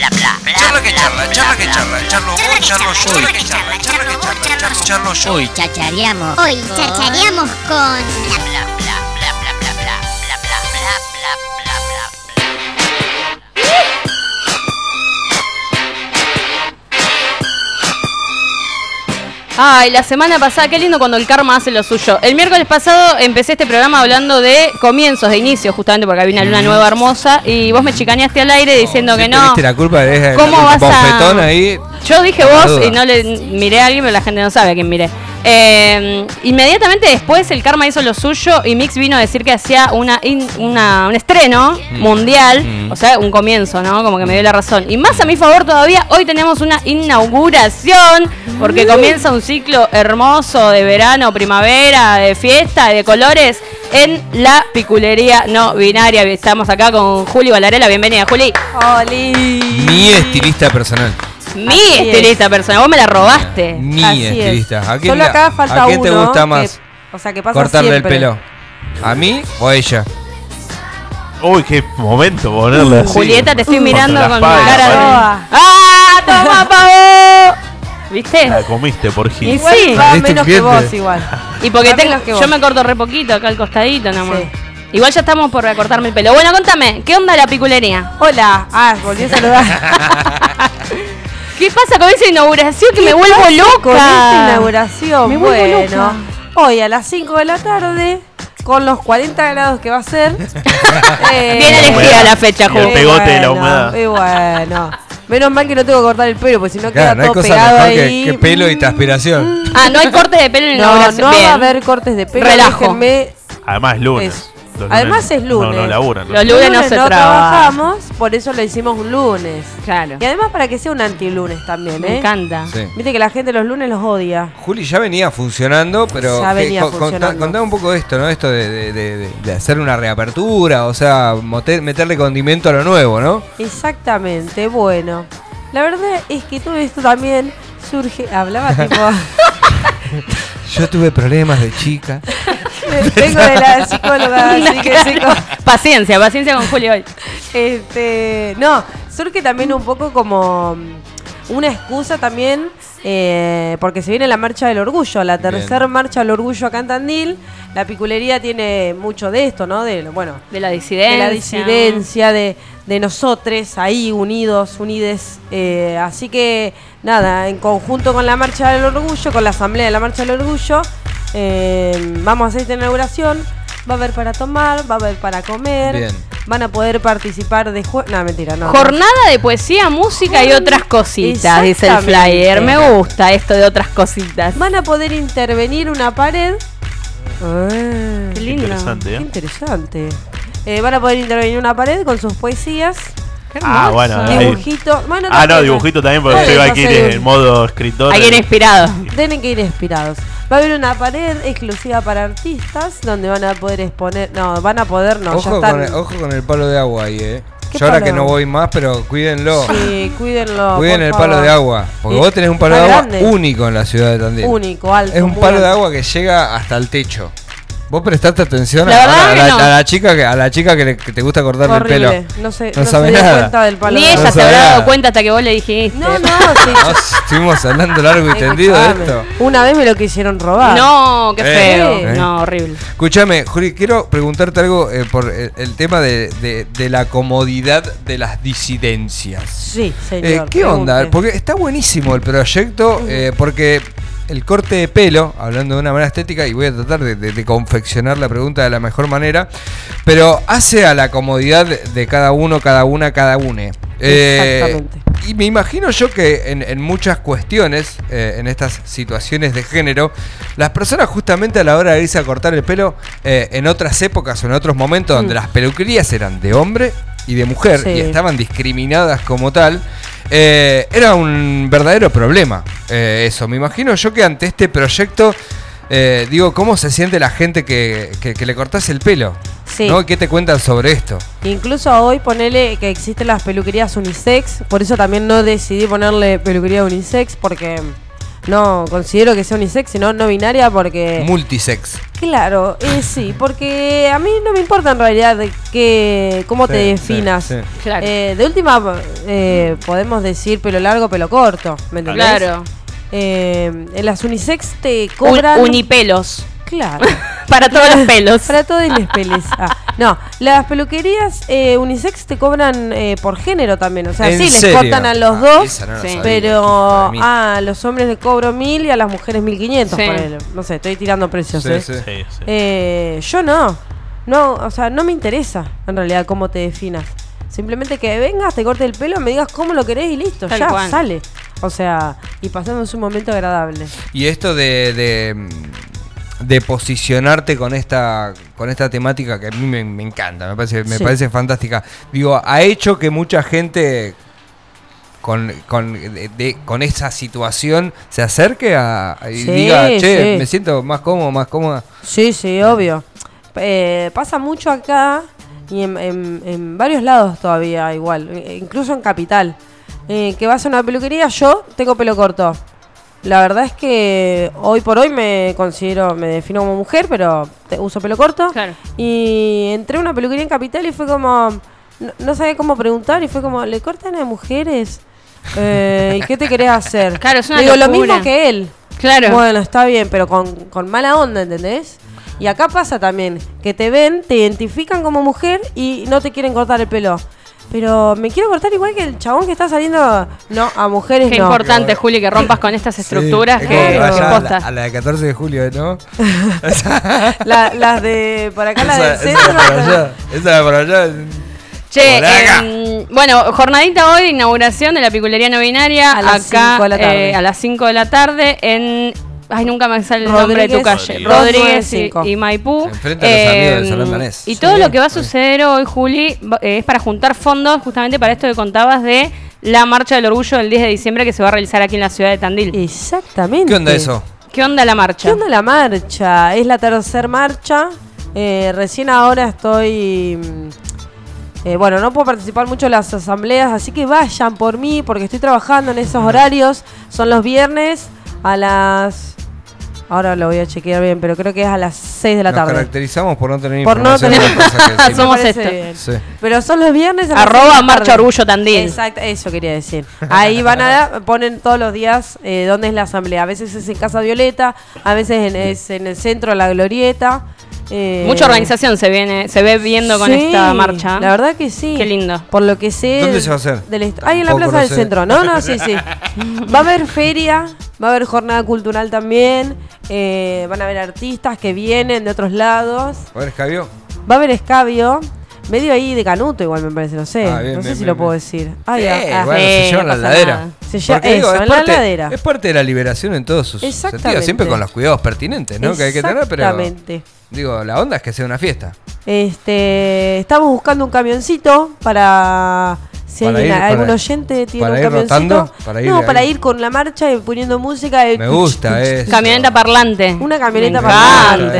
Charla que charla, charla que charla, charlo vos, charlo yo, charla que charla, charla que charla, charlo, charlo yo. Hoy chachareamos. Hoy chachareamos con... Ay, la semana pasada, qué lindo cuando el karma hace lo suyo. El miércoles pasado empecé este programa hablando de comienzos, de inicio, justamente porque había una luna nueva hermosa y vos me chicaneaste al aire diciendo que no. Viste la culpa de ¿Cómo vas a- ahí. Yo dije vos y no le miré a alguien, pero la gente no sabe a quién miré. Eh, inmediatamente después el Karma hizo lo suyo y Mix vino a decir que hacía una, un estreno Mm. mundial, o sea, un comienzo, ¿no? Como que me dio la razón. Y más a mi favor todavía, hoy tenemos una inauguración, porque comienza un ciclo hermoso de verano, primavera, de fiesta, de colores. En la piculería no binaria. Estamos acá con Juli Valarela. Bienvenida, Juli. Oli. Mi estilista personal. Mi Así estilista personal. Vos me la robaste. Mi Así es. estilista. ¿A quién, Solo la- acá falta ¿a quién te uno gusta que- más? o sea, que pasa cortarle siempre. el pelo. ¿A mí o a ella? Uy, qué momento ponerle así. Julieta, te estoy mirando con la espalda, cara de. ¡Ah! ¡Toma, pavo! ¿Viste? La comiste por Y Gil. Igual sí. va menos que vos igual. Y porque tengo, que yo me corto re poquito acá al costadito nomás. Sí. Igual ya estamos por recortarme el pelo. Bueno, contame, ¿qué onda la piculería? Hola. Ah, volví a saludar. ¿Qué pasa con esa inauguración que me ¿Qué vuelvo pasa loca? Con esta inauguración. Me vuelvo bueno, loca. hoy a las 5 de la tarde, con los 40 grados que va a ser. eh, Bien elegida la fecha, Y el Ju. y pegote de la bueno, humedad. Y bueno. Menos mal que no tengo que cortar el pelo, porque si no Claro, queda no hay todo cosa pegado mejor que, ahí. que pelo y transpiración. Ah, no hay corte de pelo en la No, inauguración. no Bien. va a haber cortes de pelo. Relajo. Además es lunes. Es- Los Además es lunes. No, no laburan. Los lunes no se trabaja. trabajamos, por eso lo hicimos un lunes. Claro. Y además para que sea un anti-lunes también, Me ¿eh? encanta. Sí. Viste que la gente los lunes los odia. Juli ya venía funcionando, pero Ya venía funcionando. contá un poco de esto, ¿no? Esto de, de- de- de- de hacer una reapertura, o sea, meterle condimento a lo nuevo, ¿no? Exactamente, bueno. La verdad es que todo esto también surge. Hablaba tipo. Yo tuve problemas de chica. Vengo de la psicóloga, así que Paciencia, paciencia con Julio hoy. Este, no, surge también un poco como una excusa también, eh, porque se viene la marcha del orgullo, la tercera marcha del orgullo acá en Tandil. La piculería tiene mucho de esto, ¿no? De, bueno, De la disidencia. de la disidencia, de, de nosotros ahí unidos, unides. eh, así que, nada, en conjunto con la Marcha del Orgullo, con la Asamblea de la Marcha del Orgullo, eh, vamos a hacer esta inauguración. Va a haber para tomar, va a haber para comer. Bien. Van a poder participar de juegos. No, mentira, no. Jornada de poesía, música y otras cositas, dice el flyer. Me gusta esto de otras cositas. Van a poder intervenir una pared. Ah, Qué lindo. Interesante, qué ¿eh? interesante. Eh, van a poder intervenir una pared con sus poesías. Qué Ah, bueno. Dibujito. Bueno, Ah, no, dibujito también, porque yo iba no aquí en modo escritor. Alguien inspirado. Tienen que ir inspirados. Va a haber una pared exclusiva para artistas donde van a poder exponer. No, van a poder, no, ya ojo, están. con el, ojo con el palo de agua ahí, ¿eh? ¿Qué Yo ahora palo que no voy más, pero cuídenlo. Sí, cuídenlo. Cuiden el favor. palo de agua. Porque vos tenés un palo de agua grande. único en la ciudad de Tandil. Único, alto. Es un palo de agua que llega hasta el techo. Vos prestaste atención La a, la, no. a la chica que a la chica que, le- que te gusta cortarle el Horrible. pelo. No, sé, No no, sabe se dio nada. cuenta del palo Ni ella se habrá dado cuenta hasta que vos le dijiste. No, no, sí. Nos estuvimos hablando largo y tendido de esto. Una vez me lo quisieron robar. No, qué Eh, feo. eh. No, horrible. Escúchame, Juli, quiero preguntarte algo eh, por el, el tema de, de- de la comodidad de las disidencias. Sí, Eh, señor. ¿Qué onda? Porque está buenísimo el proyecto, eh, porque el corte de pelo, hablando de una manera estética, y voy a tratar de, de- de confeccionar la pregunta de la mejor manera, pero hace a la comodidad de, cada uno, cada una, cada une. Eh, Exactamente. y me imagino yo que en, en muchas cuestiones, eh, en estas situaciones de género, las personas justamente a la hora de irse a cortar el pelo, eh, en otras épocas o en otros momentos donde las peluquerías eran de hombre y de mujer. Sí. y estaban discriminadas como tal, eh, era un verdadero problema eh, eso. Me imagino yo que ante este proyecto, eh, digo, ¿cómo se siente la gente que, que- que le cortás el pelo? Sí. ¿No? ¿Qué te cuentan sobre esto? Incluso hoy ponele que existen las peluquerías unisex, por eso también no decidí ponerle peluquería unisex, porque no considero que sea unisex, sino no binaria porque... Multisex. Claro, eh, sí, porque a mí no me importa en realidad de que, cómo te definas. sí, sí. Claro. Eh, de última, eh, podemos decir pelo largo, pelo corto, ¿me entendés? Claro. Eh, en las unisex te Un- cobran... unipelos. Claro. Para todos los pelos. Para todos los peles. Ah, no, las peluquerías eh, unisex te cobran eh, por género también. O sea, ¿En sí, les cortan a los Ah, dos, no Sí. pero a los hombres les cobro mil y a las mujeres mil quinientos. Sí. No sé, estoy tirando precios. Sí, ¿eh? sí. Sí, sí. Eh, yo no. No, o sea, no me interesa en realidad cómo te definas. Simplemente que vengas, te cortes el pelo, me digas cómo lo querés y listo, Tal ya cual. sale. O sea, y pasamos un momento agradable. Y esto de, de, de posicionarte con esta con esta temática que a mí me, me encanta, me parece, me Sí. parece fantástica. Digo, ha hecho que mucha gente con, con, de- de- con esa situación se acerque a, y Sí, diga, che, sí. me siento más cómodo, más cómoda. Sí, sí, obvio. Eh, pasa mucho acá y en, en- en varios lados todavía igual, incluso en Capital. Eh, que vas a una peluquería, yo tengo pelo corto. La verdad es que hoy por hoy me considero, me defino como mujer, pero te- uso pelo corto. Claro. Y entré a una peluquería en Capital y fue como, no, no sabía cómo preguntar y fue como, ¿le cortan a mujeres? Eh, ¿Y qué te querés hacer? Claro, es una Digo, lo mismo que él. Claro. Bueno, está bien, pero con, con mala onda, ¿entendés? Y acá pasa también, que te ven, te identifican como mujer y no te quieren cortar el pelo. Pero me quiero cortar igual que el chabón que está saliendo. No, a mujeres Qué no. importante, Juli, que rompas con estas estructuras Sí, que, es como Claro. que vaya a la, a la de 14 de julio, ¿no? La- las de. Por acá, la esa, del esa centro. de por allá. Esa de por allá. Che, em, bueno, jornadita hoy, inauguración de la piculería no binaria. A las acá cinco de la tarde. eh, a las 5 de la tarde en. Ay, nunca me sale el nombre de tu calle. Rodríguez. Rodríguez y, 295. y Maipú. Enfrente a los amigos del Salón Danés. Y Sí. todo lo que va a suceder hoy, Juli, eh, es para juntar fondos justamente para esto que contabas de la Marcha del Orgullo del 10 de diciembre que se va a realizar aquí en la ciudad de Tandil. Exactamente. ¿Qué onda eso? ¿Qué onda la marcha? ¿Qué onda la marcha? Es la tercera marcha. Eh, recién ahora estoy. mm, eh, bueno, no puedo participar mucho en las asambleas, así que vayan por mí porque estoy trabajando en esos horarios. Son los viernes a las. Ahora lo voy a chequear bien, pero creo que es a las 6 de la Nos tarde. caracterizamos por no tener Por no información de tener- cosas que decimos. Somos. Sí. Pero son los viernes a las Arroba de la Marcha tarde. Orgullo Tandil. Exacto, eso quería decir. Ahí van a ponen todos los días eh, dónde es la asamblea. A veces es en Casa Violeta, a veces en- es en el centro, en la Glorieta. eh, Mucha organización se viene, se ve viendo con sí, esta marcha. La verdad que sí. Qué lindo. Por lo que sé. ¿Dónde se va a hacer? del Ahí en la Plaza del. Centro. No, no, sí, sí. Va a haber feria, va a haber jornada cultural también. Eh, van a haber artistas que vienen de otros lados. A ver, Escabio. Va a haber escabio. Medio ahí de canuto igual me parece, no sé. Ah, bien, no sé bien, si bien, lo puedo decir. Ay, Eh, ah, ah. bueno, Sí, se llevan no la nada. Se lleva- Porque, digo, eso, es, en la parte, heladera. es parte de la liberación en todos sus sentidos, siempre con los cuidados pertinentes, ¿no? Que hay que tener, pero Exactamente. digo, la onda es que sea una fiesta. Este, estamos buscando un camioncito para si Para alguien, ir- algún para- oyente tiene para un ir camioncito. rotando, para ir no, ahí. para ir con la marcha y poniendo música. y Me tuch, gusta eso. Camioneta parlante. Una camioneta parlante.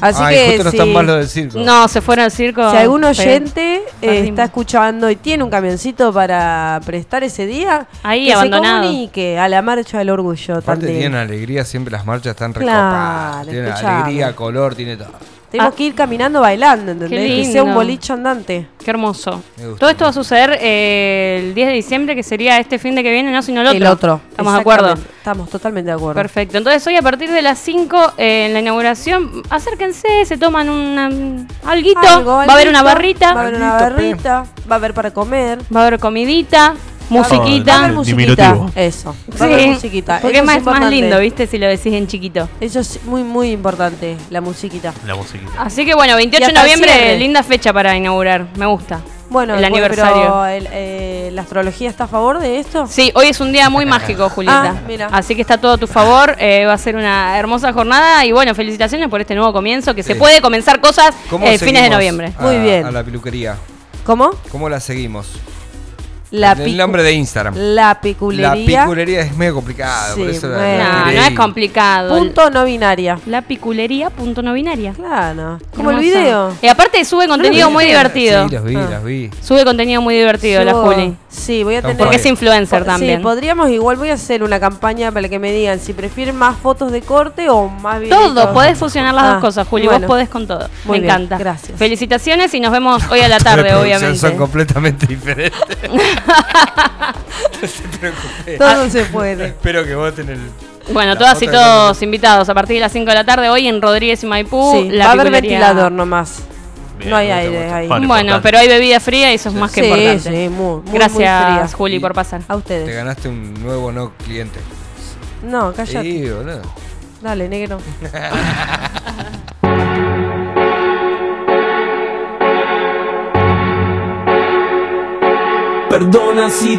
Así Ay, que justo no si, están mal lo del circo. No, se fueron al circo. si algún oyente eh, está escuchando y tiene un camioncito para prestar ese día, Ahí, que abandonado. se comunique a la marcha del orgullo. Aparte también. tienen alegría, siempre las marchas están Claro, recopadas. Tienen escuchame. alegría, color, tiene todo. Tenemos Ah. que ir caminando bailando, ¿entendés? Qué Que sea un boliche andante. Qué hermoso. Todo esto va a suceder eh, el 10 de diciembre, que sería este fin de que viene, no, sino el otro. El otro. ¿Estamos de acuerdo? Estamos totalmente de acuerdo. Perfecto. Entonces hoy a partir de las 5 eh, en la inauguración, acérquense, se toman una, alguito, Algo, va a haber una alguito, barrita, Va a haber una Alguito, barrita, va a haber para comer. va a haber comidita, Va a musiquita. haber musiquita. diminutivo. Eso. Va a haber Sí, musiquita. porque Eso es más, más importante. lindo, ¿viste? Si lo decís en chiquito. Eso es muy, muy importante, la musiquita. La musiquita. Así que bueno, 28 Y de hasta noviembre, cierre. linda fecha para inaugurar. Me gusta. Bueno, el bueno, aniversario. pero el- eh, ¿la astrología está a favor de esto? Sí, hoy es un día muy mágico, Julieta. Ah, mira. Así que está todo a tu favor. eh, va a ser una hermosa jornada. Y bueno, felicitaciones por este nuevo comienzo. Que se Sí. puede comenzar cosas ¿Cómo eh, fines de seguimos noviembre. a- Muy bien. A la peluquería. ¿Cómo? ¿Cómo la seguimos? La el nombre de Instagram. La La piculería. piculería es medio complicado, por Sí, eso la- bueno. la No, no es complicado. Punto no binaria. La piculería punto no binaria. Claro. Como el video. Y aparte sube contenido muy divertido. Sí, los vi, Ah. los vi. Sube contenido muy divertido la Subo- Juli. Sí, voy a Porque tener. Porque es influencer Po- también. Sí, podríamos igual voy a hacer una campaña para que me digan si prefieren más fotos de corte o más videitos. Todo, podés fusionar las Ah, dos cosas, Juli. bueno. Vos podés con todo. Muy Me bien, encanta. gracias. Felicitaciones y nos vemos hoy a la tarde, obviamente. Son completamente diferentes. no se preocupe. Todo se puede. Espero que voten el. Bueno, la todas y todos invitados a partir de las 5 de la tarde hoy en Rodríguez y Maipú. Sí, la va a haber ventilador nomás. Bien, no hay aire ahí. Bueno, importante. pero hay bebida fría y eso es más que sí, importante. sí, muy, muy, muy Gracias, fría. Juli, por pasar. A Te ustedes. ganaste un nuevo no cliente. No, cállate. Sí, boludo. Dale, negro. Perdona si